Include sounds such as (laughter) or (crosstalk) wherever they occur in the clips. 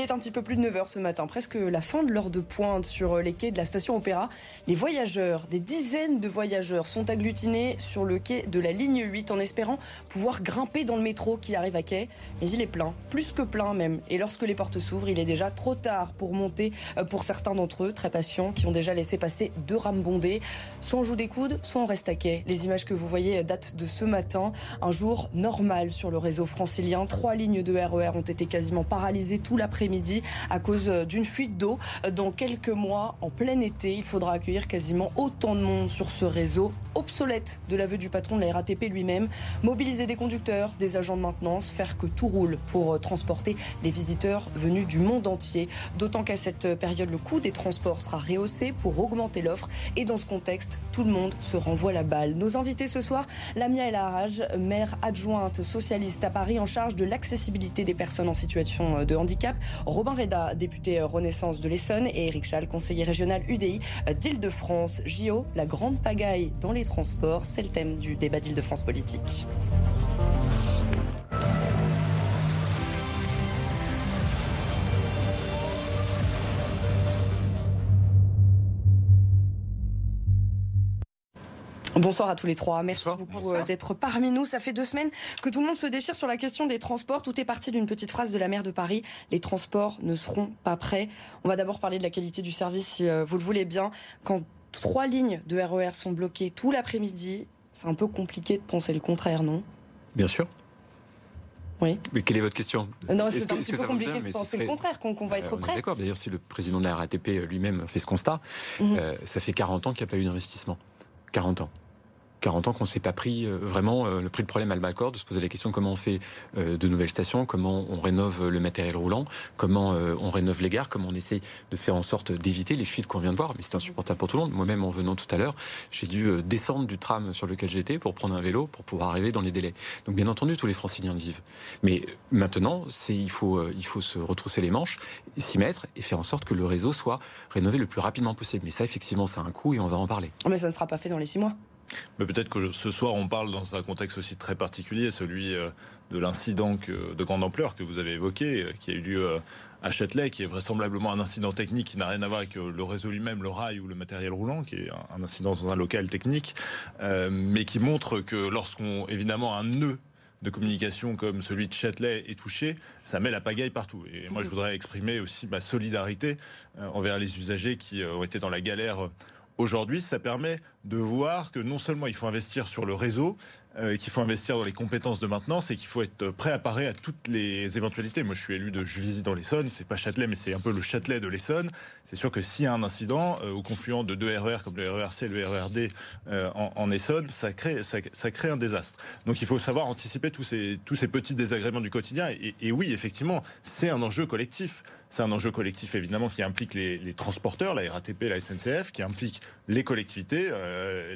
Il est un petit peu plus de 9h ce matin, presque la fin de l'heure de pointe sur les quais de la station Opéra. Les voyageurs, des dizaines de voyageurs sont agglutinés sur le quai de la ligne 8 en espérant pouvoir grimper dans le métro qui arrive à quai. Mais il est plein, plus que plein même. Et lorsque les portes s'ouvrent, il est déjà trop tard pour monter euh, pour certains d'entre eux, très patients, qui ont déjà laissé passer deux rames bondées. Soit on joue des coudes, soit on reste à quai. Les images que vous voyez datent de ce matin. Un jour normal sur le réseau francilien. Trois lignes de RER e ont été quasiment paralysées tout l'après midi à cause euh, d'une fuite d'eau. Dans quelques mois, en plein été, il faudra accueillir quasiment autant de monde sur ce réseau obsolète de l'aveu du patron de la RATP lui-même. Mobiliser des conducteurs, des agents de maintenance, faire que tout roule pour euh, transporter les visiteurs venus du monde entier. D'autant qu'à cette période, le coût des transports sera rehaussé pour augmenter l'offre. Et dans ce contexte, tout le monde se renvoie la balle. Nos invités ce soir, Lamia El Haraj, maire adjointe socialiste à Paris en charge de l'accessibilité des personnes en situation euh, de handicap. Robin Reda, député Renaissance de l'Essonne. Et Eric Schall, conseiller régional UDI d'Île-de-France. JO, la grande pagaille dans les transports, c'est le thème du débat d'Île-de-France politique. (laughs) Bonsoir à tous les trois. Merci beaucoup euh, d'être parmi nous. Ça fait deux semaines que tout le monde se déchire sur la question des transports. Tout est parti d'une petite phrase de la maire de Paris. Les transports ne seront pas prêts. On va d'abord parler de la qualité du service, si euh, vous le voulez bien. Quand trois lignes de RER e sont bloquées tout l'après-midi, c'est un peu compliqué de penser le contraire, non? Bien sûr. Oui. Mais quelle est votre question? Non, c'est un petit peu compliqué de penser le contraire, qu'on va être prêt. D'accord, d'ailleurs, si le président de la RATP lui-même fait ce constat, mhm. euh, ça fait 40 ans qu'il n'y a pas eu d'investissement. 40 ans. 40 ans qu'on ne s'est pas pris euh, vraiment euh, le prix de problème à le de se poser la question comment on fait euh, de nouvelles stations, comment on rénove le matériel roulant, comment on rénove les gares, comment on essaie de faire en sorte d'éviter les fuites qu'on vient de voir. Mais c'est insupportable pour tout le monde. Moi-même, en venant tout à l'heure, j'ai dû descendre du tram sur lequel j'étais pour prendre un vélo pour pouvoir arriver dans les délais. Donc bien entendu, tous les franciliens vivent. Mais maintenant, il faut il faut se retrousser les manches, s'y mettre et faire en sorte que le réseau soit rénové le plus rapidement possible. Mais ça, effectivement, c'est un coût et on va en parler. Mais ça ne sera pas fait dans les six mois. Mais peut-être que ce soir, on parle dans un contexte aussi très particulier, celui euh, de l'incident de grande ampleur que vous avez évoqué, euh, qui a eu lieu euh, à Châtelet, qui est vraisément un incident technique qui n'a rien à voir avec le réseau lui-même, le rail ou le matériel roulant, qui est un incident dans un local technique, mais qui montre que lorsqu'on, évidemment, un nœud de communication comme celui de Châtelet est touché, ça met la pagaille partout. Et moi, je voudrais exprimer aussi ma solidarité envers les usagers qui ont été dans la galère Aujourd'hui, ça permet de voir que non seulement il faut investir sur le réseau, euh, qu'il faut investir dans les compétences de maintenance et qu'il faut être prêt à parer à toutes les éventualités. Moi, je suis élu de Juvisy dans l'Essonne, c'est pas Châtelet, mais c'est un peu le Châtelet de l'Essonne. C'est sûr que s'il y a un incident euh, au confluent de deux RER e comme le RERC et le RERD euh, en, Essonne, ça crée, un désastre. Donc il faut savoir anticiper tous ces petits désagréments du quotidien. Et, oui, effectivement, c'est un enjeu collectif. C'est un enjeu collectif évidemment qui implique les, transporteurs, la RATP, la SNCF, qui implique les collectivités,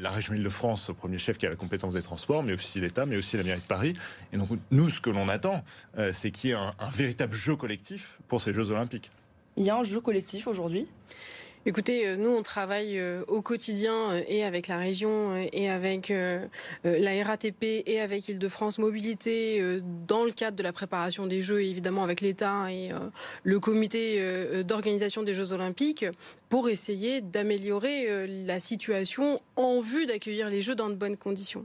la région Île-de-France, au premier chef qui a la compétence des transports, mais aussi l'État, mais aussi la mairie de Paris. Et donc nous, ce que l'on attend, euh, c'est qu'il y ait un véritable jeu collectif pour ces Jeux Olympiques. Il y a un jeu collectif aujourd'hui? Écoutez, euh, nous, on travaille euh, au quotidien euh, et avec la région et avec la RATP et avec Île-de-France Mobilité dans le cadre de la préparation des Jeux, évidemment avec l'État et le comité d'organisation des Jeux Olympiques pour essayer d'améliorer la situation en vue d'accueillir les Jeux dans de bonnes conditions.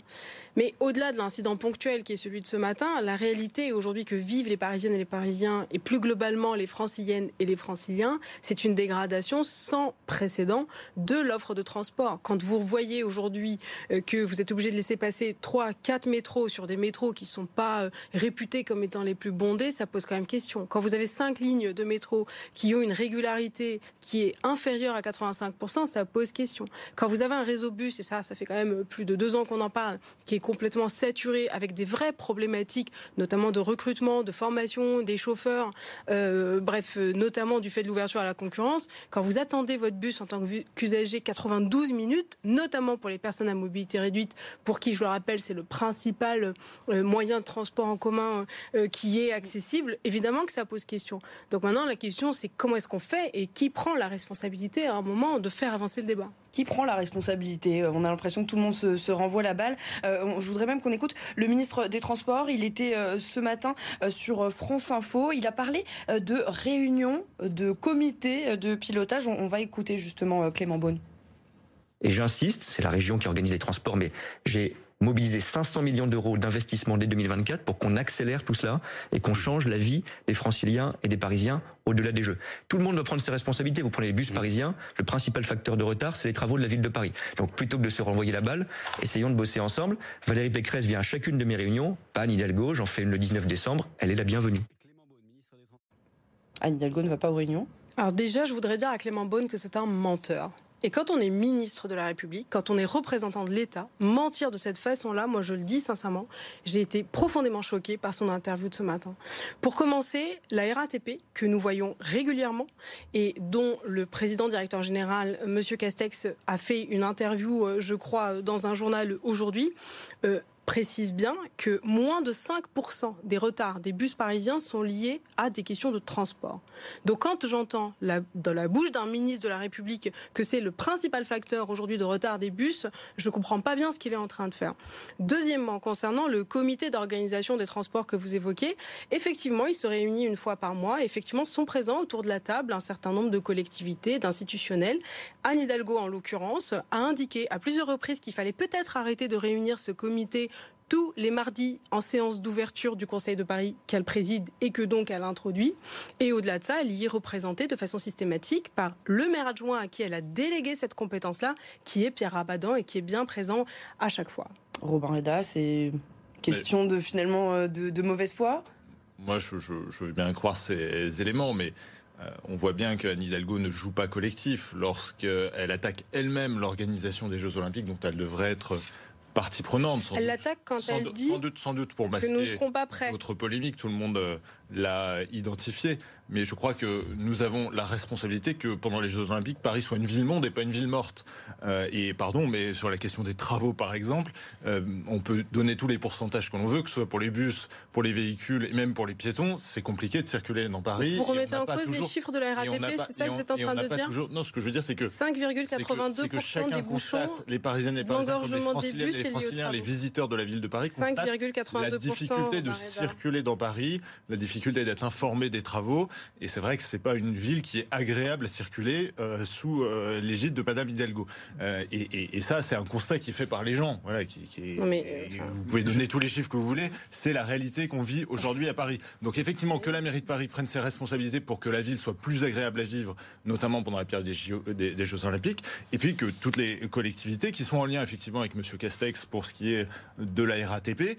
Mais au-delà de l'incident ponctuel qui est celui de ce matin, la réalité aujourd'hui que vivent les Parisiennes et les Parisiens et plus globalement les Franciliennes et les Franciliens, c'est une dégradation sans précédent de l'offre de transport. Quand vous voyez aujourd'hui euh, que vous êtes obligé de laisser passer 3, 4 métros sur des métros qui ne sont pas euh, réputés comme étant les plus bondés, ça pose quand même question. Quand vous avez 5 lignes de métro qui ont une régularité qui est inférieure à 85%, ça pose question. Quand vous avez un réseau bus, et ça, ça fait quand même plus de deux ans qu'on en parle, qui est complètement saturé avec des vraies problématiques, notamment de recrutement, de formation des chauffeurs, euh, bref, notamment du fait de l'ouverture à la concurrence, quand vous attendez votre bus en tant qu'usager 92 minutes, notamment pour les personnes à mobilité réduite, pour qui, je le rappelle, c'est le principal euh, moyen de transport en commun euh, qui est accessible, évidemment que ça pose question. Donc maintenant, la question, c'est comment est-ce qu'on fait et qui prend la responsabilité responsabilité à un moment de faire avancer le débat. Qui prend la responsabilité? On a l'impression que tout le monde se, renvoie la balle. je voudrais même qu'on écoute le ministre des Transports. Il était ce matin sur France Info. Il a parlé de réunion, de comité de pilotage. On, va écouter justement Clément Beaune. Et j'insiste, c'est la région qui organise les transports, mais j'ai mobiliser 500 millions d'euros d'investissement dès 2024 pour qu'on accélère tout cela et qu'on change la vie des franciliens et des parisiens au-delà des jeux. Tout le monde doit prendre ses responsabilités. Vous prenez les bus parisiens, le principal facteur de retard, c'est les travaux de la ville de Paris. Donc plutôt que de se renvoyer la balle, essayons de bosser ensemble. Valérie Pécresse vient à chacune de mes réunions, pas Anne Hidalgo, j'en fais une le 19 décembre, elle est la bienvenue. Anne Hidalgo ne va pas aux réunions? Alors déjà, je voudrais dire à Clément Beaune que c'est un menteur. Et quand on est ministre de la République, quand on est représentant de l'État, mentir de cette façon-là, moi je le dis sincèrement, j'ai été profondément choquée par son interview de ce matin. Pour commencer, la RATP, que nous voyons régulièrement et dont le président directeur général, M. Castex, a fait une interview, euh, je crois, dans un journal aujourd'hui, euh, précise bien que moins de 5% des retards des bus parisiens sont liés à des questions de transport. Donc quand j'entends dans la bouche d'un ministre de la République que c'est le principal facteur aujourd'hui de retard des bus, je ne comprends pas bien ce qu'il est en train de faire. Deuxièmement, concernant le comité d'organisation des transports que vous évoquez, effectivement, il se réunit une fois par mois. Effectivement, sont présents autour de la table un certain nombre de collectivités, d'institutionnels. Anne Hidalgo, en l'occurrence, a indiqué à plusieurs reprises qu'il fallait peut-être arrêter de réunir ce comité tous les mardis en séance d'ouverture du Conseil de Paris qu'elle préside et que donc elle introduit. Et au-delà de ça, elle y est représentée de façon systématique par le maire adjoint à qui elle a délégué cette compétence-là, qui est Pierre Rabadan et qui est bien présent à chaque fois. Robin Reda, c'est question de finalement euh, de, mauvaise foi? Moi, je, veux bien croire ces éléments, mais euh, on voit bien qu'Anne Hidalgo ne joue pas collectif lorsqu'elle attaque elle-même l'organisation des Jeux Olympiques dont elle devrait être partie prenante. elle l'attaque quand elle dit sans doute, sans doute pour masquer que nous ne serons pas prêts. Votre polémique, tout le monde euh, l'a identifié. Mais je crois que nous avons la responsabilité que pendant les Jeux Olympiques, Paris soit une ville monde et pas une ville morte. Euh, et pardon, mais sur la question des travaux, par exemple, euh, on peut donner tous les pourcentages qu'on veut, que ce soit pour les bus, pour les véhicules et même pour les piétons. C'est compliqué de circuler dans Paris. Vous remettez en cause les chiffres de la RATP, c'est ça que vous êtes en train de dire Non, ce que je veux dire, c'est que 5,82% des bouchons, les Parisiennes et les Parisiens, les Franciliens, les, Franciliens, les visiteurs de la ville de Paris, constatent la difficulté de circuler dans Paris, la difficulté d'être informé des travaux. Et c'est vrai que c'est pas une ville qui est agréable à circuler euh, sous euh, l'égide de Madame Hidalgo. Euh, et, ça, c'est un constat qui est fait par les gens. Voilà, qui, vous pouvez donner tous les chiffres que vous voulez. C'est la réalité qu'on vit aujourd'hui à Paris. Donc effectivement, que la mairie de Paris prenne ses responsabilités pour que la ville soit plus agréable à vivre, notamment pendant la période des, des, Jeux Olympiques, et puis que toutes les collectivités qui sont en lien effectivement avec Monsieur Castex pour ce qui est de la RATP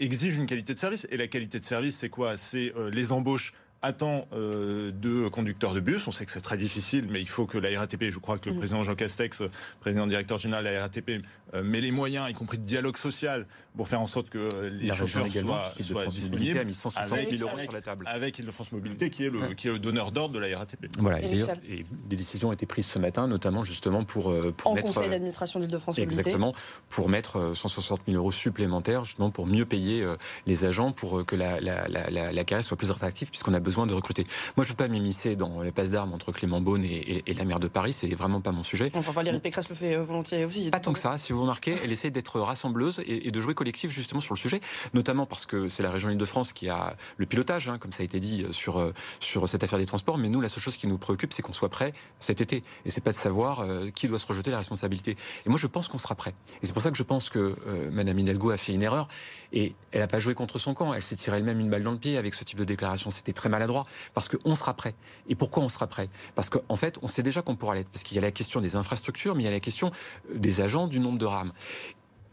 exigent une qualité de service. Et la qualité de service, c'est quoi? C'est les embauches attend euh, de conducteurs de bus. On sait que c'est très difficile, mais il faut que la RATP, je crois que le mm. président Jean Castex, président directeur général de la RATP, euh, met les moyens, y compris de dialogue social, pour faire en sorte que les chauffeurs soient, disponibles. A mis 160 avec, euros sur la table. Avec Île-de-France Mobilité, qui est le, qui est le donneur d'ordre de la RATP. Voilà, et, des décisions ont été prises ce matin, notamment justement pour, euh, pour en mettre. Conseil d'administration d'Île-de-France Mobilité. Exactement, pour mettre 160 000 euros supplémentaires, justement pour mieux payer les agents, pour que la, la, la, la carrière soit plus attractive, puisqu'on a besoin de recruter. Moi, je ne veux pas m'immiscer dans les passes d'armes entre Clément Beaune et, la maire de Paris. C'est vraiment pas mon sujet. Enfin, Valérie Pécresse le fait euh, volontiers aussi. Pas tant que ça. Si vous remarquez, elle essaie d'être rassembleuse et, de jouer collectif justement sur le sujet, notamment parce que c'est la région Île-de-France qui a le pilotage, hein, comme ça a été dit euh, sur euh, sur cette affaire des transports. Mais nous, la seule chose qui nous préoccupe, c'est qu'on soit prêt cet été. Et c'est pas de savoir qui doit se rejeter la responsabilité. Et moi, je pense qu'on sera prêt. Et c'est pour ça que je pense que Madame Hidalgo a fait une erreur et elle n'a pas joué contre son camp. Elle s'est tirée elle-même une balle dans le pied avec ce type de déclaration. C'était très maladroit parce qu'on sera prêt. Et pourquoi on sera prêt? Parce qu'en fait, on sait déjà qu'on pourra l'être. Parce qu'il y a la question des infrastructures, mais il y a la question des agents, du nombre de rames.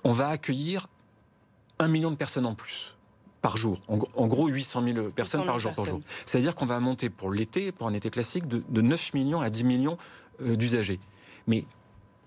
On va accueillir un million de personnes en plus par jour. En, gros, 800 000 personnes par jour. jour. C'est-à-dire qu'on va monter pour l'été, pour un été classique, de, 9 millions à 10 millions euh, d'usagers. Mais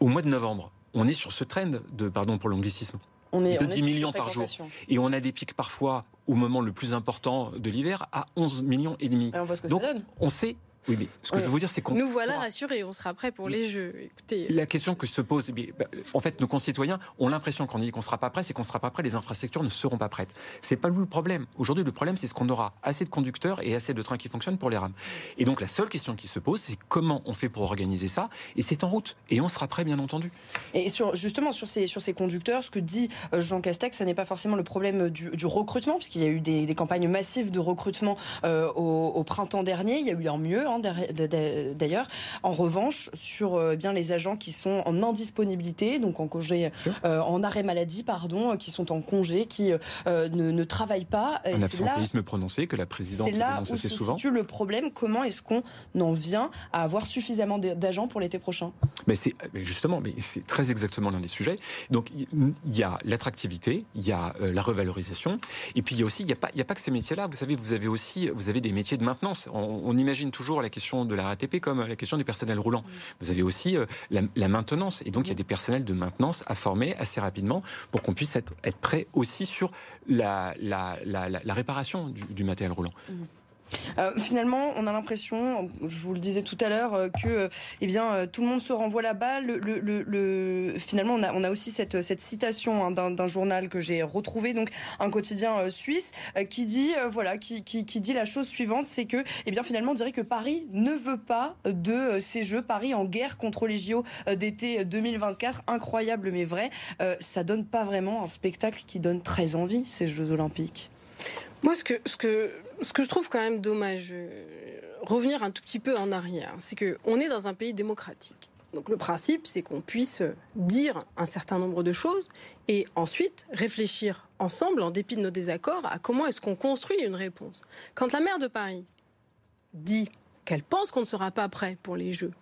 au mois de novembre, on est sur ce trend de, pardon pour l'anglicisme, de 10 millions par jour. Et on a des pics parfois au moment le plus important de l'hiver à 11 millions et demi. on voit ce que Donc ça donne. on sait Oui, mais ce que je veux vous dire, c'est qu'on. Nous voilà rassurés, on sera prêt pour les Jeux. Écoutez. La question que se pose, eh bah, en fait, nos concitoyens ont l'impression qu'on dit qu'on ne sera pas prêt, c'est qu'on ne sera pas prêt, les infrastructures ne seront pas prêtes. C'est pas le problème. Aujourd'hui, le problème, c'est ce qu'on aura assez de conducteurs et assez de trains qui fonctionnent pour les rames. Et donc, la seule question qui se pose, c'est comment on fait pour organiser ça. Et c'est en route. Et on sera prêt, bien entendu. Et sur, justement, sur ces, sur ces conducteurs, ce que dit euh, Jean Castex, ce n'est pas forcément le problème du, recrutement, puisqu'il y a eu des, campagnes massives de recrutement euh, au, printemps dernier. Il y a eu un mieux, hein, d'ailleurs. En revanche, sur euh, bien les agents qui sont en indisponibilité, donc en congé, euh, en arrêt maladie, pardon, qui sont en congé, qui euh, ne, travaillent pas. Un absentéisme prononcé que la présidente dénonce assez souvent. C'est là où se le problème. Comment est-ce qu'on en vient à avoir suffisamment d'agents pour l'été prochain? Mais c'est justement, mais c'est très exactement l'un des sujets. Donc il y a l'attractivité, il y a la revalorisation, et puis il y a aussi, il n'y a pas, a que ces métiers-là. Vous savez, vous avez aussi, vous avez des métiers de maintenance. On, on imagine toujours la question de la RATP comme la question du personnel roulant. Vous avez aussi euh, la, maintenance. Et donc, il y a des personnels de maintenance à former assez rapidement pour qu'on puisse être, prêt aussi sur la, réparation du, matériel roulant. Mmh. Euh, finalement, on a l'impression, je vous le disais tout à l'heure, euh, que euh, eh bien, tout le monde se renvoie la balle. Le, finalement, on a, aussi cette, citation hein, d'un journal que j'ai retrouvé, donc un quotidien suisse, qui dit, voilà, qui, dit la chose suivante, c'est que, eh bien, finalement, on dirait que Paris ne veut pas de ces Jeux. Paris en guerre contre les JO d'été 2024, incroyable mais vrai. ça donne pas vraiment un spectacle qui donne très envie ces Jeux Olympiques. Moi, ce que, ce que ce que je trouve quand même dommage, euh, revenir un tout petit peu en arrière, c'est qu'on est dans un pays démocratique. Donc le principe, c'est qu'on puisse dire un certain nombre de choses et ensuite réfléchir ensemble, en dépit de nos désaccords, à comment est-ce qu'on construit une réponse. Quand la maire de Paris dit qu'elle pense qu'on ne sera pas prêt pour les Jeux,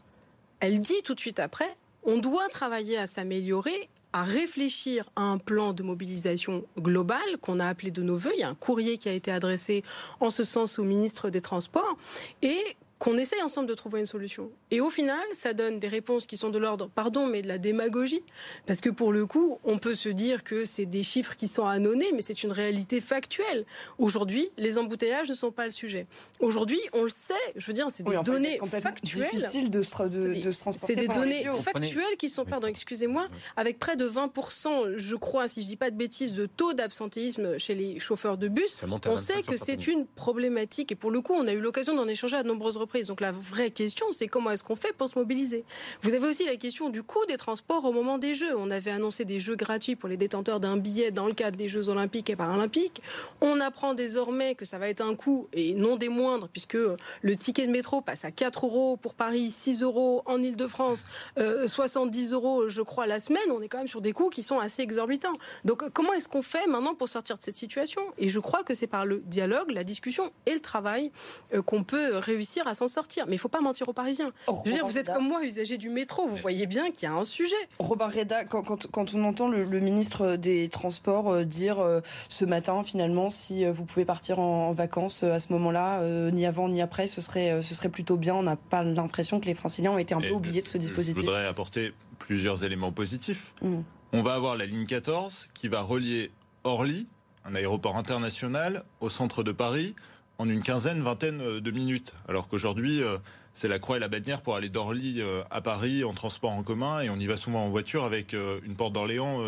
elle dit tout de suite après, on doit travailler à s'améliorer à réfléchir à un plan de mobilisation global qu'on a appelé de nos voeux. Il y a un courrier qui a été adressé en ce sens au ministre des Transports et qu'on essaye ensemble de trouver une solution. Et au final, ça donne des réponses qui sont de l'ordre, pardon, mais de la démagogie. Parce que pour le coup, on peut se dire que c'est des chiffres qui sont annonnés, mais c'est une réalité factuelle. Aujourd'hui, les embouteillages ne sont pas le sujet. Aujourd'hui, on le sait, je veux dire, c'est des données factuelles. difficile de se, de, C'est des données factuelles qui sont, pardon, excusez-moi, avec près de 20%, je crois, si je dis pas de bêtises, de taux d'absentéisme chez les chauffeurs de bus. On sait que c'est une problématique. Et pour le coup, on a eu l'occasion d'en échanger à de nombreuses reprises donc la vraie question, c'est comment est-ce qu'on fait pour se mobiliser? Vous avez aussi la question du coût des transports au moment des Jeux. On avait annoncé des Jeux gratuits pour les détenteurs d'un billet dans le cadre des Jeux olympiques et paralympiques. On apprend désormais que ça va être un coût, et non des moindres, puisque le ticket de métro passe à 4 euros pour Paris, 6 euros en Ile-de-France, 70 euh, euros, je crois, la semaine. On est quand même sur des coûts qui sont assez exorbitants. Donc comment est-ce qu'on fait maintenant pour sortir de cette situation? Et je crois que c'est par le dialogue, la discussion et le travail euh, qu'on peut réussir à sortir. Mais il ne faut pas mentir aux Parisiens. je veux dire, vous êtes comme moi, usager du métro, vous voyez bien qu'il y a un sujet. Robert Reda, quand, quand, on entend le, ministre des Transports euh, dire euh, ce matin, finalement, si euh, vous pouvez partir en, vacances à ce moment-là, ni avant ni après, ce serait, ce serait plutôt bien. On n'a pas l'impression que les franciliens ont été un peu oubliés de ce dispositif. Je voudrais apporter plusieurs éléments positifs. Mm. On va avoir la ligne 14 qui va relier Orly, un aéroport international, au centre de Paris en une quinzaine, vingtaine euh, de minutes. Alors qu'aujourd'hui, euh, c'est la croix et la bannière pour aller d'Orly euh, à Paris en transport en commun et on y va souvent en voiture avec une porte d'Orléans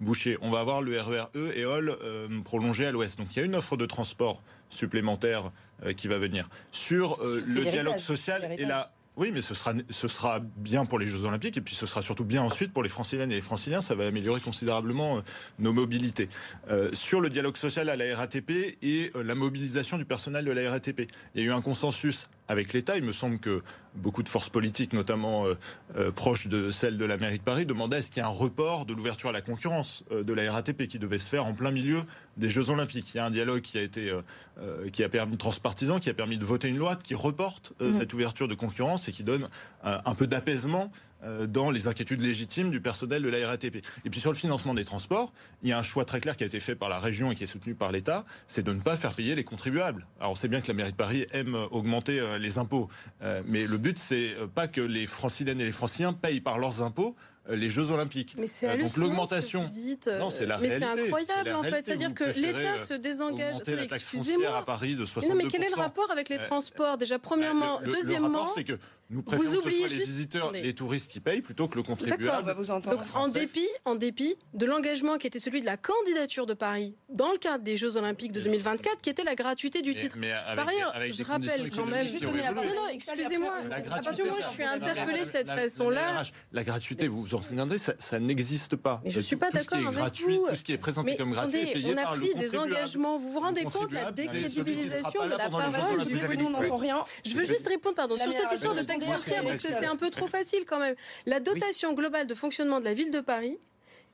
bouchée. On va avoir le RER E et Hall prolongé à l'ouest. Donc il y a une offre de transport supplémentaire qui va venir. Sur le dialogue social et la oui, mais ce sera, ce sera bien pour les Jeux Olympiques et puis ce sera surtout bien ensuite pour les Franciliennes et les Franciliens. Ça va améliorer considérablement euh, nos mobilités. Euh, sur le dialogue social à la RATP et euh, la mobilisation du personnel de la RATP, il y a eu un consensus avec l'État. Il me semble que beaucoup de forces politiques, notamment euh, euh, proches de celles de la mairie de Paris, demandaient est-ce qu'il y a un report de l'ouverture à la concurrence euh, de la RATP qui devait se faire en plein milieu des Jeux Olympiques. Il y a un dialogue qui a été, qui a permis transpartisan, qui a permis de voter une loi qui reporte mmh. cette ouverture de concurrence et qui donne un peu d'apaisement dans les inquiétudes légitimes du personnel de la RATP. Et puis sur le financement des transports, il y a un choix très clair qui a été fait par la région et qui est soutenu par l'État, c'est de ne pas faire payer les contribuables. Alors on sait bien que la mairie de Paris aime augmenter euh, les impôts, euh, mais le but c'est pas que les franciliennes et les franciliens payent par leurs impôts les Jeux Olympiques. Mais c'est Donc l'augmentation. Non, c'est la mais réalité. Mais c'est incroyable en fait. C'est-à-dire que l'État se désengage. Excusez-moi. à Paris de 62%. non, mais quel est le rapport avec les transports Déjà, premièrement? Deuxièmement. Le rapport, c'est que nous préférons que ce soit les visiteurs, les touristes qui payent plutôt que le contribuable. Bah, Donc en dépit, en dépit de l'engagement qui était celui de la candidature de Paris dans le cadre des Jeux Olympiques de 2024, qui était la gratuité du titre. Mais Par ailleurs, je rappelle quand même. Non, non, excusez-moi. Moi, je suis interpellée de cette façon-là. La gratuité, vous souviendrez, ça, n'existe pas. Mais je suis pas d'accord avec vous. Tout ce qui est présenté comme gratuit est payé par le On a pris des engagements. Vous vous rendez compte de la décrédibilisation de la parole du gouvernement Je veux juste répondre, pardon, sur cette histoire de parce que c'est un peu trop facile quand même. La dotation globale de fonctionnement de la ville de Paris,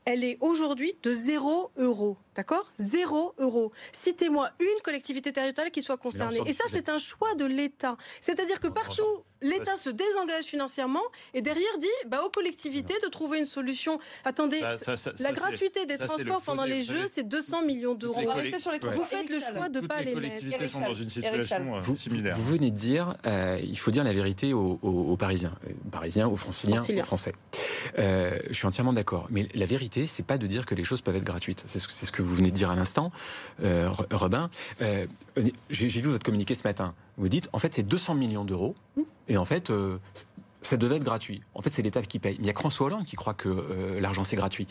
elle est aujourd'hui de 0 euros. D'accord? 0 euros. Citez-moi une collectivité territoriale qui soit concernée. Et ça, c'est un choix de l'État. C'est-à-dire que partout, l'État se désengage financièrement et derrière dit bah, aux collectivités de trouver une solution. Attendez, la gratuité des transports pendant les Jeux, c'est 200 millions d'euros. Vous faites le choix de ne pas les mettre. Les collectivités sont dans une situation euh, similaire. Vous venez de dire, euh, il faut dire la vérité aux, Parisiens, aux euh, Parisiens, aux Franciliens, aux Français. Je suis entièrement d'accord. Mais la vérité, c'est pas de dire que les choses peuvent être gratuites. C'est ce que vous venez de dire à l'instant, Robin. J'ai vu votre communiqué ce matin. Vous dites, en fait, c'est 200 millions d'euros. Et en fait, euh, ça devait être gratuit. En fait, c'est l'État qui paye. Il y a François Hollande qui croit que euh, l'argent, c'est gratuit.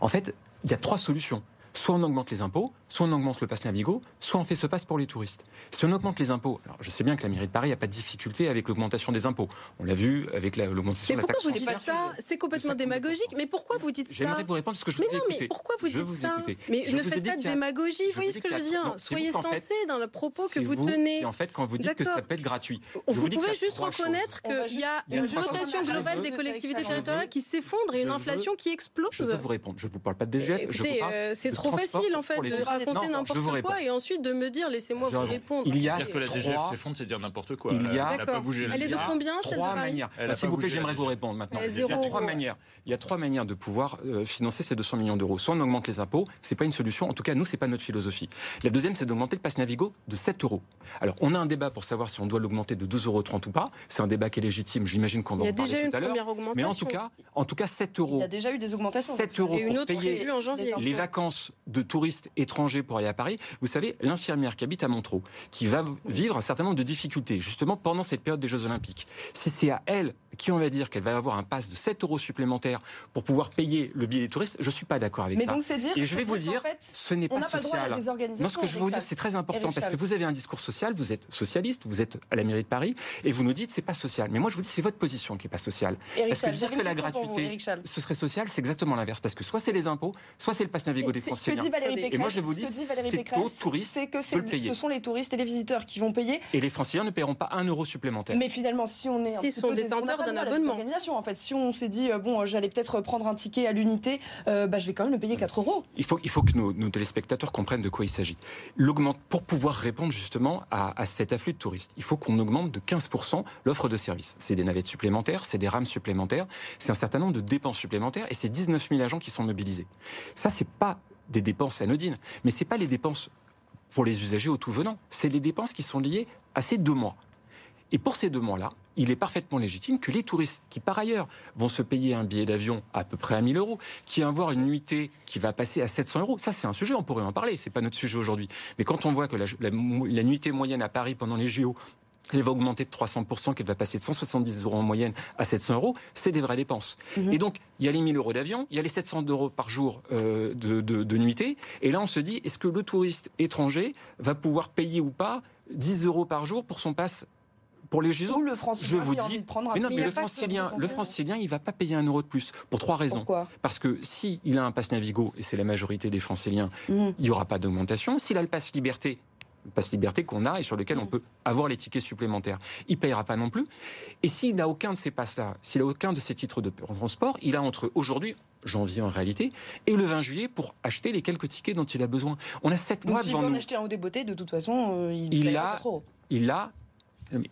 En fait, il y a trois solutions soit on augmente les impôts, soit on augmente le pass Navigo, soit on fait ce passe pour les touristes. Si on augmente les impôts, alors je sais bien que la mairie de Paris n'a pas de difficulté avec l'augmentation des impôts. On l'a vu avec l'augmentation de la taxe Mais pourquoi vous dites ça? C'est complètement démagogique. Mais pourquoi vous dites ça? J'aimerais vous répondre parce que je vous mais non, Mais pourquoi vous dites ça? Mais ne faites pas de démagogie. Vous voyez ce que je veux dire? Soyez sensé dans le propos que vous tenez. en fait, quand vous dites que ça peut être gratuit, vous pouvez juste reconnaître qu'il y a une dotation globale des collectivités territoriales qui s'effondre et une inflation qui explose. Je peux vous répondre. Je ne vous parle pas de DGF. Écoutez, euh, c'est trop facile en fait de raconter n'importe quoi et ensuite de me dire laissez-moi vous répondre. Il y a dire que la DGF s'effondre, c'est dire n'importe quoi. Il y a pas bougé. Elle est de combien Trois manières. S'il vous plaît, j'aimerais vous répondre maintenant. Il y a trois manières. Il y a trois manières de pouvoir euh, financer ces 200 millions d'euros. Soit on augmente les impôts, c'est pas une solution. En tout cas, nous, c'est pas notre philosophie. La deuxième, c'est d'augmenter le pass Navigo de 7 euros. Alors, on a un débat pour savoir si on doit l'augmenter de 2,30 euros ou pas. C'est un débat qui est légitime. J'imagine qu'on va en parler tout à l'heure. Mais en tout cas, en tout cas, 7 euros. Il y a déjà eu des augmentations. 7 euros pour payer les vacances de touristes étrangers pour aller à Paris. Vous savez, l'infirmière qui habite à Montreux, qui va vivre un certain nombre de difficultés, justement pendant cette période des Jeux Olympiques, si c'est à elle qui on va dire qu'elle va avoir un pass de 7 euros supplémentaires pour pouvoir payer le billet des touristes, je ne suis pas d'accord avec Mais ça. Donc dire, Et je vais vous dire, ce n'est pas social. non, ce que je veux vous dire, c'est très important parce que vous avez un discours social, vous êtes socialiste, vous êtes à la mairie de Paris et vous nous dites c'est pas social. Mais moi je vous dis c'est votre position qui est pas sociale. parce que dire que la gratuité, ce serait social, c'est exactement l'inverse parce que soit c'est les impôts, soit c'est le pass Navigo des Français. Et moi je vous dis, c'est aux touristes que ce sont les touristes et les visiteurs qui vont payer. Et les Franciliens ne paieront pas un euro supplémentaire. Mais finalement, si on est S'ils sont détenteurs d'un abonnement en fait. Si on s'est dit, euh, bon, euh, j'allais peut-être prendre un ticket à l'unité, euh, bah, je vais quand même le payer 4 euros. Il faut, il faut que nos, téléspectateurs comprennent de quoi il s'agit. Pour pouvoir répondre justement à, cet afflux de touristes, il faut qu'on augmente de 15% l'offre de services. C'est des navettes supplémentaires, c'est des rames supplémentaires, c'est un certain nombre de dépenses supplémentaires et c'est 19 000 agents qui sont mobilisés. Ça, c'est pas des dépenses anodines, mais c'est pas les dépenses pour les usagers au tout venant. C'est les dépenses qui sont liées à ces deux mois. Et pour ces deux mois-là, il est parfaitement légitime que les touristes, qui par ailleurs vont se payer un billet d'avion à peu près à 1000 euros, qui vont avoir une nuitée qui va passer à 700 euros, ça c'est un sujet, on pourrait en parler, c'est pas notre sujet aujourd'hui. Mais quand on voit que la, nuitée moyenne à Paris pendant les JO elle va augmenter de 300%, qu'elle va passer de 170 euros en moyenne à 700 euros, c'est des vraies dépenses. Mhm. Et donc, il y a les 1000 euros d'avion, il y a les 700 euros par jour euh, de, de nuitée, et là on se dit, est-ce que le touriste étranger va pouvoir payer ou pas 10 euros par jour pour son passe pour les JO, le je vous dis, mais non, mais le francilien, le francilien, il va pas payer un euro de plus pour trois raisons. Pourquoi? Parce que si il a un pass Navigo et c'est la majorité des franciliens, mhm. il y aura pas d'augmentation. S'il a le pass Liberté, le pass Liberté qu'on a et sur lequel on mhm. peut avoir les tickets supplémentaires, il payera pas non plus. Et s'il n'a aucun de ces passes-là, s'il a aucun de ces titres de transport, il a entre aujourd'hui janvier en réalité, et le 20 juillet pour acheter les quelques tickets dont il a besoin. On a sept mois devant nous. Si acheter un haut des beautés, de toute façon, euh, il, il a, pas trop. Il a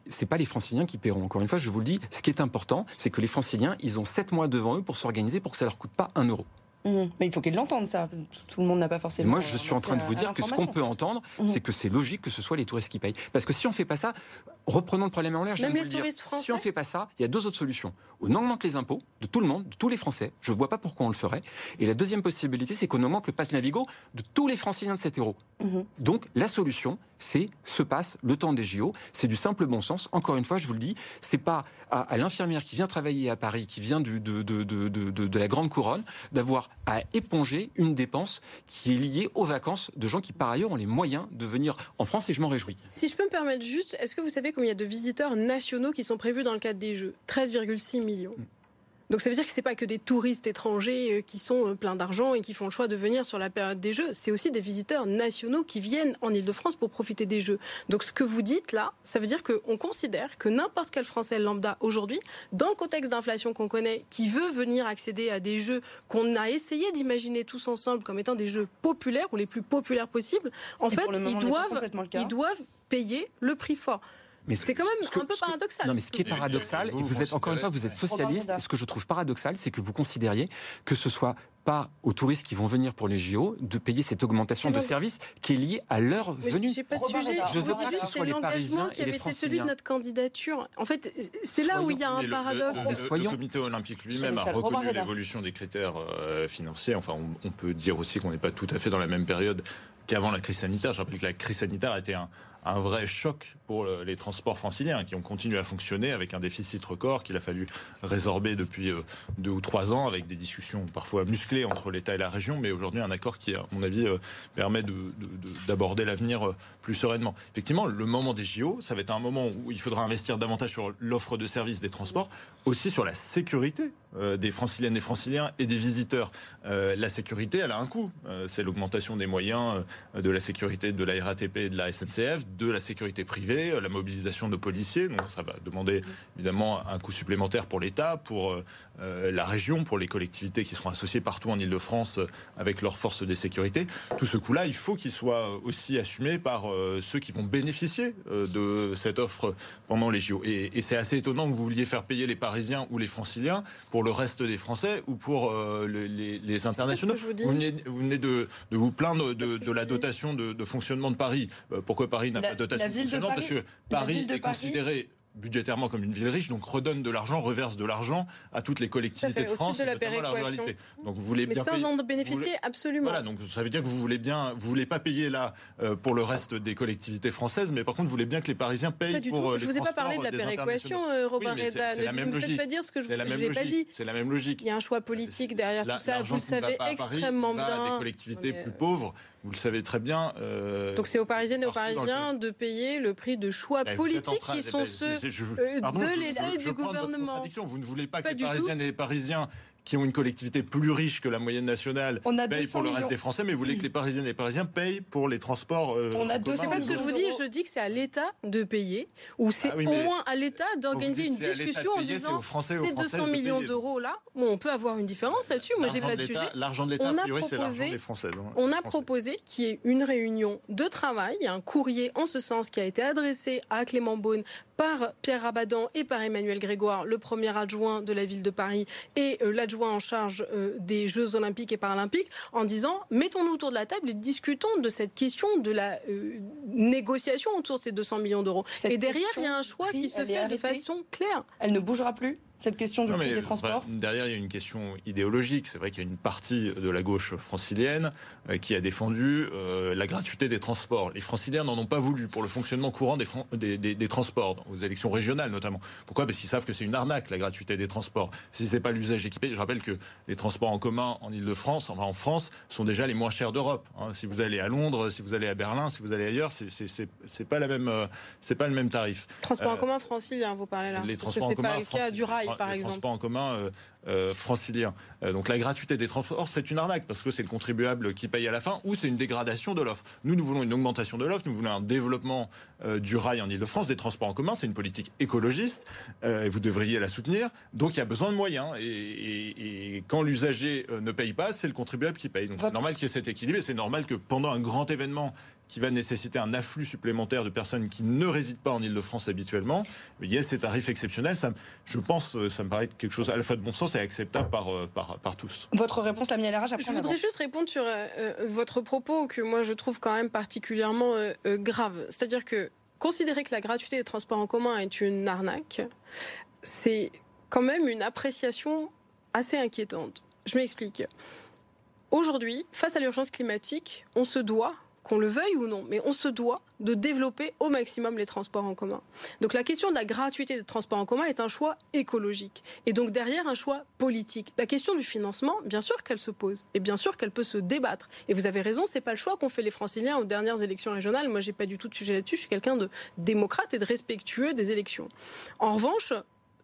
c'est pas les franciliens qui paieront. Encore une fois, je vous le dis, ce qui est important, c'est que les franciliens, ils ont 7 mois devant eux pour s'organiser pour que ça leur coûte pas un euro. Mmh. Mais il faut qu'ils l'entendent, ça. Tout le monde n'a pas forcément. Moi, je suis en train de vous dire que ce qu'on peut entendre, mmh. c'est que c'est logique que ce soit les touristes qui payent. Parce que si on ne fait pas ça, reprenons le problème en l'air. Même les touristes français. Si on ne fait pas ça, il y a deux autres solutions. On augmente les impôts de tout le monde, de tous les Français. Je ne vois pas pourquoi on le ferait. Et la deuxième possibilité, c'est qu'on augmente le pass Navigo de tous les Franciliens de 7 euros. Mmh. Donc, la solution, c'est ce passe le temps des JO. C'est du simple bon sens. Encore une fois, je vous le dis, c'est pas à, l'infirmière qui vient travailler à Paris, qui vient de, de, de, de la grande couronne, d'avoir à éponger une dépense qui est liée aux vacances de gens qui, par ailleurs, ont les moyens de venir en France et je m'en réjouis. Si je peux me permettre juste, est-ce que vous savez combien il y a de visiteurs nationaux qui sont prévus dans le cadre des Jeux 13,6 millions. Mm. Donc ça veut dire que c'est pas que des touristes étrangers euh, qui sont euh, pleins d'argent et qui font le choix de venir sur la période des Jeux. C'est aussi des visiteurs nationaux qui viennent en Ile-de-France pour profiter des Jeux. Donc ce que vous dites là, ça veut dire qu'on considère que n'importe quel Français lambda aujourd'hui, dans le contexte d'inflation qu'on connaît, qui veut venir accéder à des Jeux qu'on a essayé d'imaginer tous ensemble comme étant des Jeux populaires ou les plus populaires possibles, en fait, ils doivent, ils doivent payer le prix fort c'est quand même un peu paradoxal. Non, mais ce qui est paradoxal, et vous, êtes encore une fois, vous êtes socialiste. Et ce que je trouve paradoxal, c'est que vous considériez que ce soit pas aux touristes qui vont venir pour les JO de payer cette augmentation de service qui est liée à leur venue. Je pas sujet. Je veux pas que ce soit les Parisiens qui avait été celui de notre candidature. En fait, c'est là où il y a un paradoxe. Le, comité olympique lui-même a reconnu l'évolution des critères euh, financiers. Enfin, on, on peut dire aussi qu'on n'est pas tout à fait dans la même période qu'avant la crise sanitaire. Je rappelle que la crise sanitaire a été un, un vrai choc pour les transports franciliens qui ont continué à fonctionner avec un déficit record qu'il a fallu résorber depuis euh, deux ou trois ans avec des discussions parfois musclées entre l'État et la région, mais aujourd'hui un accord qui, à mon avis, euh, permet d'aborder l'avenir euh, plus sereinement. Effectivement, le moment des JO, ça va être un moment où il faudra investir davantage sur l'offre de services des transports, aussi sur la sécurité des franciliennes et franciliens et des visiteurs. la sécurité, elle a un coût. C'est l'augmentation des moyens de la sécurité de la RATP et de la SNCF, de la sécurité privée, euh, la mobilisation de policiers. Donc ça va demander évidemment un coût supplémentaire pour l'État, pour euh, euh, la région, pour les collectivités qui seront associées partout en Ile-de-France avec leurs forces de sécurité. Tout ce coût-là, il faut qu'il soit aussi assumé par ceux qui vont bénéficier de cette offre pendant les JO. Et, c'est assez étonnant que vous vouliez faire payer les Parisiens ou les Franciliens pour le reste des Français ou pour les, internationaux. Vous, venez, de, vous plaindre de, la dotation de, de, fonctionnement de Paris. pourquoi Paris n'a pas dotation fonctionnante parce que Paris est considéré budgétairement comme une ville riche, donc redonne de l'argent, reverse de l'argent à toutes les collectivités de France, de la la ruralité. Donc vous voulez bien Mais sans en bénéficier absolument. Voilà, donc ça veut dire que vous voulez bien, vous voulez pas payer là euh, pour le reste des collectivités françaises, mais par contre vous voulez bien que les Parisiens payent pour euh, les Je vous ai pas parlé de la péréquation, euh, Robin Reda. Ne me faites pas dire ce que je n'ai pas dit. C'est la même logique. Il y a un choix politique derrière tout ça. Vous le savez extrêmement bien. Des collectivités plus pauvres vous le savez très bien. Euh, Donc c'est aux Parisiennes et aux Parisiens de payer le prix de choix bah, politiques qui sont ceux euh, de l'État et du gouvernement. Vous ne voulez pas que les Parisiennes et les Parisiens qui ont une collectivité plus riche que la moyenne nationale payent pour le reste des Français, mais vous voulez que les Parisiennes et les Parisiens payent pour les transports. Euh, on a C'est pas ce que je vous dis, je dis que c'est à l'État de payer, ou c'est ah au moins à l'État d'organiser une discussion en disant ces 200 millions d'euros là, on peut avoir une différence là-dessus. Moi, j'ai pas de sujet. L'argent de l'État, a priori, c'est l'argent des Français. Hein, on a proposé qu'il y ait une réunion de travail, il y a un courrier en ce sens qui a été adressé à Clément Beaune par Pierre Rabadan et par Emmanuel Grégoire, le premier adjoint de la ville de Paris et euh, l'adjoint en charge euh, des Jeux olympiques et paralympiques, en disant mettons-nous autour de la table et discutons de cette question de la euh, négociation autour de ces 200 millions d'euros. Et derrière, il y a un choix qui se fait de façon claire. Elle ne bougera plus cette question du prix des transports Derrière, il y a une question idéologique. C'est vrai qu'il y a une partie de la gauche francilienne euh, qui a défendu euh, la gratuité des transports. Les franciliens n'en ont pas voulu pour le fonctionnement courant des, des, transports, aux élections régionales notamment. Pourquoi? Parce qu'ils savent que c'est une arnaque, la gratuité des transports. Si c'est pas l'usage équipé, je rappelle que les transports en commun en Ile-de-France, enfin en France, sont déjà les moins chers d'Europe. Hein. Si vous allez à Londres, si vous allez à Berlin, si vous allez ailleurs, c'est pas la même, euh, pas le même tarif. Transports en commun francilien, vous parlez là. Les transports en commun, pas le cas du rail par les transports en commun euh, euh, franciliens. Euh, donc la gratuité des transports, c'est une arnaque parce que c'est le contribuable qui paye à la fin ou c'est une dégradation de l'offre. Nous, nous voulons une augmentation de l'offre, nous voulons un développement du rail en Ile-de-France, des transports en commun. C'est une politique écologiste et vous devriez la soutenir. Donc il y a besoin de moyens et, quand l'usager ne paye pas, c'est le contribuable qui paye. Donc c'est normal qu'il y ait cet équilibre et c'est normal que pendant un grand événement qui va nécessiter un afflux supplémentaire de personnes qui ne résident pas en Ile-de-France habituellement, il y a ces tarifs exceptionnels. Ça, je pense, ça me paraît quelque chose à la fois de bon sens et acceptable par, par, par tous. Votre réponse, la mienne, Je voudrais juste répondre sur votre propos que moi je trouve quand même particulièrement grave. C'est-à-dire que considérer que la gratuité des transports en commun est une arnaque, c'est quand même une appréciation assez inquiétante. Je m'explique. Aujourd'hui, face à l'urgence climatique, on se doit qu'on le veuille ou non, mais on se doit de développer au maximum les transports en commun. Donc la question de la gratuité des transports en commun est un choix écologique et donc derrière un choix politique. La question du financement, bien sûr qu'elle se pose et bien sûr qu'elle peut se débattre. Et vous avez raison, c'est pas le choix qu'ont fait les Franciliens aux dernières élections régionales. Moi, j'ai pas du tout de sujet là-dessus. Je suis quelqu'un de démocrate et de respectueux des élections. En revanche,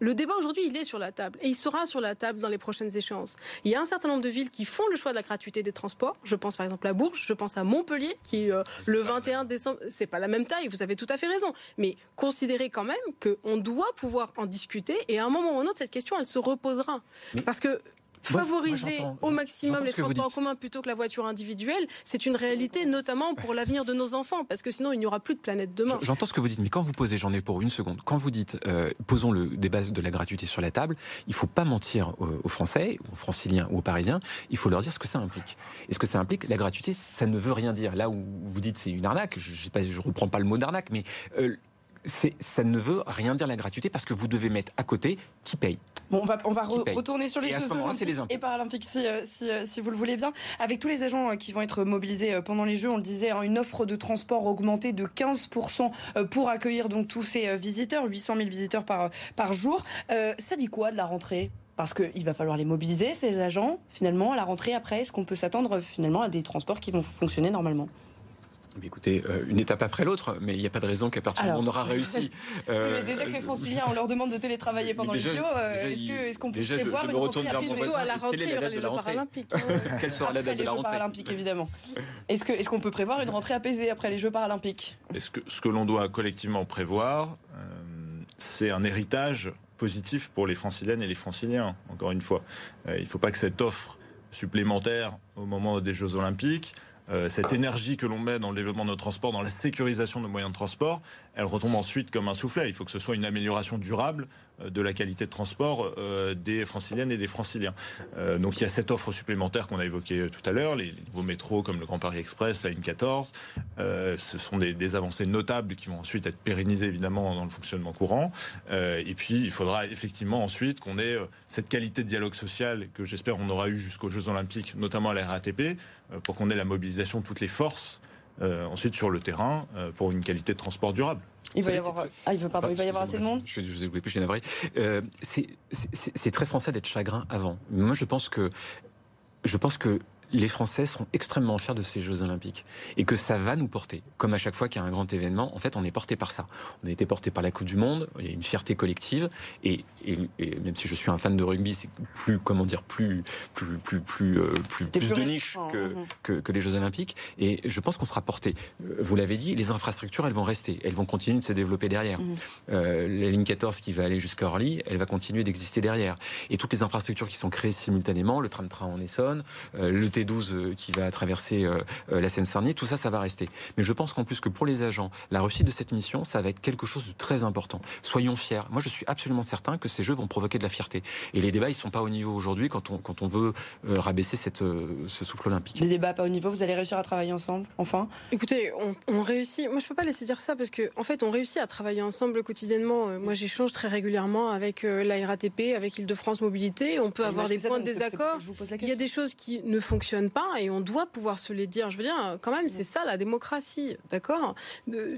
le débat aujourd'hui, il est sur la table et il sera sur la table dans les prochaines échéances. Il y a un certain nombre de villes qui font le choix de la gratuité des transports. Je pense par exemple à Bourges, je pense à Montpellier qui euh, le 21 décembre, c'est pas la même taille, vous avez tout à fait raison, mais considérez quand même qu'on doit pouvoir en discuter et à un moment ou à un autre cette question elle se reposera. Parce que favoriser au maximum les transports en commun plutôt que la voiture individuelle, c'est une réalité, notamment pour l'avenir de nos enfants, parce que sinon il n'y aura plus de planète demain. J'entends ce que vous dites, mais quand vous posez, j'en ai pour une seconde, quand vous dites euh, posons le débat de la gratuité sur la table, il ne faut pas mentir aux, Français, aux Franciliens ou aux Parisiens, il faut leur dire ce que ça implique. Et ce que ça implique, la gratuité, ça ne veut rien dire. Là où vous dites c'est une arnaque, je ne reprends pas le mot d'arnaque, mais euh, ça ne veut rien dire la gratuité parce que vous devez mettre à côté qui paye. Bon, on va, on va retourner sur les Jeux olympiques et paralympiques si, euh, si, euh, si, vous le voulez bien. Avec tous les agents euh, qui vont être mobilisés pendant les Jeux, on le disait, hein, une offre de transport augmentée de 15% pour accueillir donc tous ces visiteurs, 800 000 visiteurs par, par jour. ça dit quoi de la rentrée? Parce qu'il va falloir les mobiliser, ces agents, finalement, à la rentrée après. Est-ce qu'on peut s'attendre finalement à des transports qui vont fonctionner normalement? Écoutez, euh, une étape après l'autre, mais il n'y a pas de raison qu'à partir du moment où on aura réussi. (laughs) Euh, déjà que les Franciliens, (laughs) on leur demande de télétravailler pendant les JO, euh, est-ce qu'on peut prévoir une à la rentrée, il y aura les Jeux paralympiques (laughs) Quelle sera la date de la rentrée paralympiques, évidemment. Est-ce qu'on peut prévoir une rentrée apaisée après les Jeux paralympiques? Ce que, ce que l'on doit collectivement prévoir, c'est un héritage positif pour les franciliennes et les franciliens, encore une fois. il ne faut pas que cette offre supplémentaire au moment des Jeux olympiques euh, cette énergie que l'on met dans le développement de nos transports, dans la sécurisation de nos moyens de transport, elle retombe ensuite comme un soufflet. Il faut que ce soit une amélioration durable de la qualité de transport euh, des franciliennes et des franciliens. donc il y a cette offre supplémentaire qu'on a évoquée tout à l'heure, les, nouveaux métros comme le Grand Paris Express, la ligne 14. ce sont des, avancées notables qui vont ensuite être pérennisées évidemment dans le fonctionnement courant. et puis il faudra effectivement ensuite qu'on ait cette qualité de dialogue social que j'espère on aura eu jusqu'aux Jeux Olympiques, notamment à la RATP, pour qu'on ait la mobilisation de toutes les forces euh, ensuite sur le terrain euh, pour une qualité de transport durable. Il va y avoir, ah, il veut, pardon, il va y avoir assez de monde. Je, je vous ai plus, je suis navré. Euh, c'est très français d'être chagrin avant. Moi, je pense que je pense que les Français seront extrêmement fiers de ces Jeux Olympiques et que ça va nous porter. Comme à chaque fois qu'il y a un grand événement, en fait, on est porté par ça. On a été porté par la Coupe du Monde. Il y a une fierté collective et, même si je suis un fan de rugby, c'est plus comment dire plus plus plus plus euh, plus, plus, de niche hein, que, que, les Jeux Olympiques. Et je pense qu'on sera porté. Euh, vous l'avez dit, les infrastructures, elles vont rester, elles vont continuer de se développer derrière. Mhm. Euh, la ligne 14 qui va aller jusqu'à Orly, elle va continuer d'exister derrière. Et toutes les infrastructures qui sont créées simultanément, le tram-train en Essonne, le T 12 euh, qui va traverser euh, euh, la Seine-Saint-Denis, tout ça, ça va rester. Mais je pense qu'en plus que pour les agents, la réussite de cette mission, ça va être quelque chose de très important. Soyons fiers. Moi, je suis absolument certain que ces jeux vont provoquer de la fierté. Et les débats, ils sont pas au niveau aujourd'hui quand on, quand on veut rabaisser cette, ce souffle olympique. Les débats pas au niveau, vous allez réussir à travailler ensemble, enfin? Écoutez, on, réussit. Moi, je peux pas laisser dire ça parce qu'en en fait, on réussit à travailler ensemble quotidiennement. Moi, j'échange très régulièrement avec la RATP, avec Île-de-France Mobilité. On peut avoir des points de désaccord. Il y a des choses qui ne fonctionnent pas et on doit pouvoir se les dire. Je veux dire, quand même, c'est ça la démocratie, d'accord?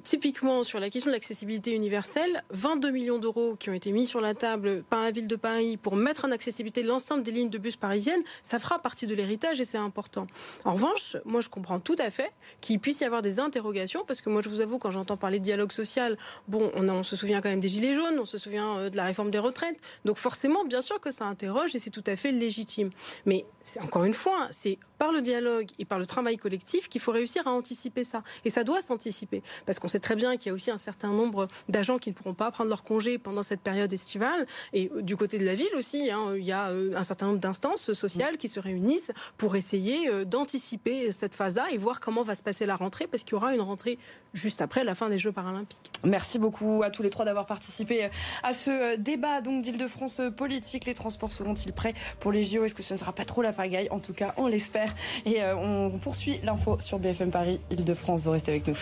Typiquement, sur la question de l'accessibilité universelle, 22 millions d'euros qui ont été mis sur la table par la ville de Paris pour mettre en accessibilité l'ensemble des lignes de bus parisiennes, ça fera partie de l'héritage et c'est important. En revanche, moi, je comprends tout à fait qu'il puisse y avoir des interrogations parce que moi, je vous avoue, quand j'entends parler de dialogue social, bon, on, on se souvient quand même des Gilets jaunes, on se souvient euh, de la réforme des retraites. Donc, forcément, bien sûr que ça interroge et c'est tout à fait légitime. Mais encore une fois, c'est par le dialogue et par le travail collectif qu'il faut réussir à anticiper ça. Et ça doit s'anticiper. Parce qu'on sait très bien qu'il y a aussi un certain nombre d'agents qui ne pourront pas prendre leur congé pendant cette période estivale. Et euh, du côté de la ville aussi, hein, il y a euh, un certain nombre d'instances sociales qui se réunissent pour essayer euh, d'anticiper cette phase-là et voir comment va se passer la rentrée, parce qu'il y aura une rentrée juste après la fin des Jeux paralympiques. Merci beaucoup à tous les trois d'avoir participé à ce débat donc d'Île-de-France politique. Les transports seront-ils prêts pour les JO Est-ce que ce ne sera pas trop la pagaille? En tout cas, on l'espère. Et euh, on poursuit l'info sur BFM Paris, Île-de-France. Vous restez avec nous.